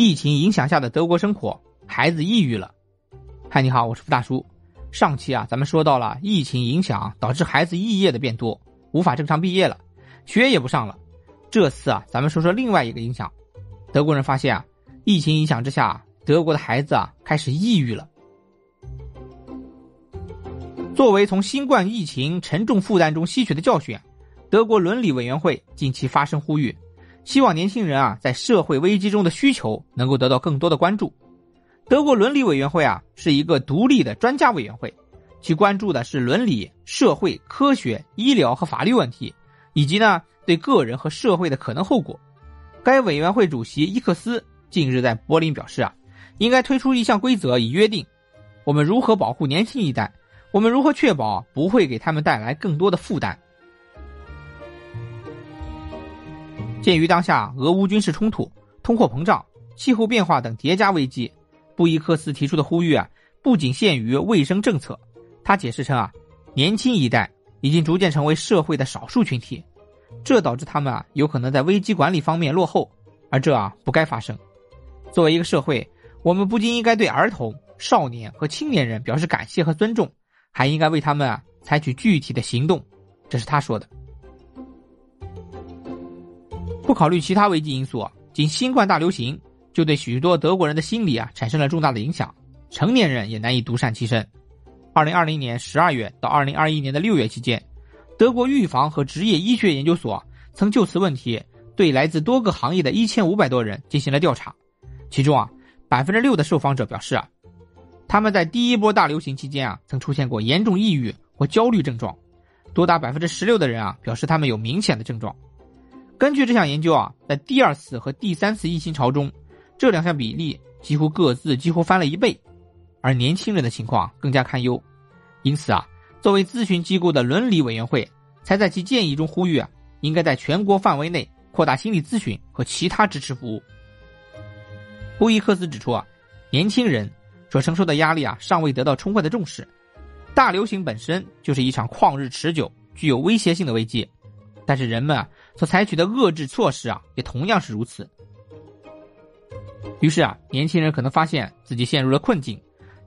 疫情影响下的德国生活，孩子抑郁了。嗨，你好，我是付大叔。上期啊，咱们说到了疫情影响导致孩子肄业的变多，无法正常毕业了，学也不上了。这次啊，咱们说说另外一个影响。德国人发现啊，疫情影响之下，德国的孩子啊开始抑郁了。作为从新冠疫情沉重负担中吸取的教训，德国伦理委员会近期发声呼吁。希望年轻人啊，在社会危机中的需求能够得到更多的关注。德国伦理委员会啊，是一个独立的专家委员会，其关注的是伦理、社会、科学、医疗和法律问题，以及呢对个人和社会的可能后果。该委员会主席伊克斯近日在柏林表示啊，应该推出一项规则以约定，我们如何保护年轻一代，我们如何确保不会给他们带来更多的负担。鉴于当下俄乌军事冲突、通货膨胀、气候变化等叠加危机，布伊克斯提出的呼吁啊，不仅限于卫生政策。他解释称啊，年轻一代已经逐渐成为社会的少数群体，这导致他们啊有可能在危机管理方面落后，而这啊不该发生。作为一个社会，我们不仅应该对儿童、少年和青年人表示感谢和尊重，还应该为他们啊采取具体的行动。这是他说的。不考虑其他危机因素，仅新冠大流行就对许多德国人的心理啊产生了重大的影响，成年人也难以独善其身。二零二零年十二月到二零二一年的六月期间，德国预防和职业医学研究所曾就此问题对来自多个行业的一千五百多人进行了调查，其中啊百分之六的受访者表示啊，他们在第一波大流行期间啊曾出现过严重抑郁或焦虑症状，多达百分之十六的人啊表示他们有明显的症状。根据这项研究啊，在第二次和第三次疫情潮中，这两项比例几乎各自几乎翻了一倍，而年轻人的情况更加堪忧。因此啊，作为咨询机构的伦理委员会才在其建议中呼吁啊，应该在全国范围内扩大心理咨询和其他支持服务。布伊克斯指出啊，年轻人所承受的压力啊，尚未得到充分的重视。大流行本身就是一场旷日持久、具有威胁性的危机。但是人们啊所采取的遏制措施啊也同样是如此。于是啊，年轻人可能发现自己陷入了困境，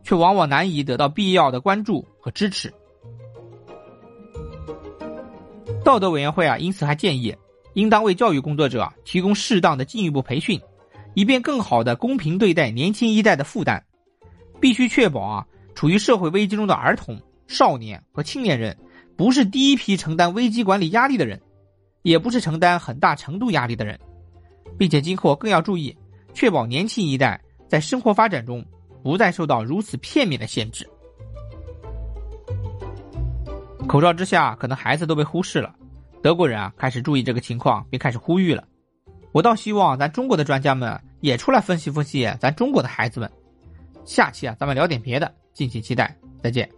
却往往难以得到必要的关注和支持。道德委员会啊，因此还建议，应当为教育工作者提供适当的进一步培训，以便更好的公平对待年轻一代的负担。必须确保啊，处于社会危机中的儿童、少年和青年人，不是第一批承担危机管理压力的人。也不是承担很大程度压力的人，并且今后更要注意，确保年轻一代在生活发展中不再受到如此片面的限制。口罩之下，可能孩子都被忽视了。德国人啊，开始注意这个情况，并开始呼吁了。我倒希望咱中国的专家们也出来分析分析咱中国的孩子们。下期啊，咱们聊点别的，敬请期待。再见。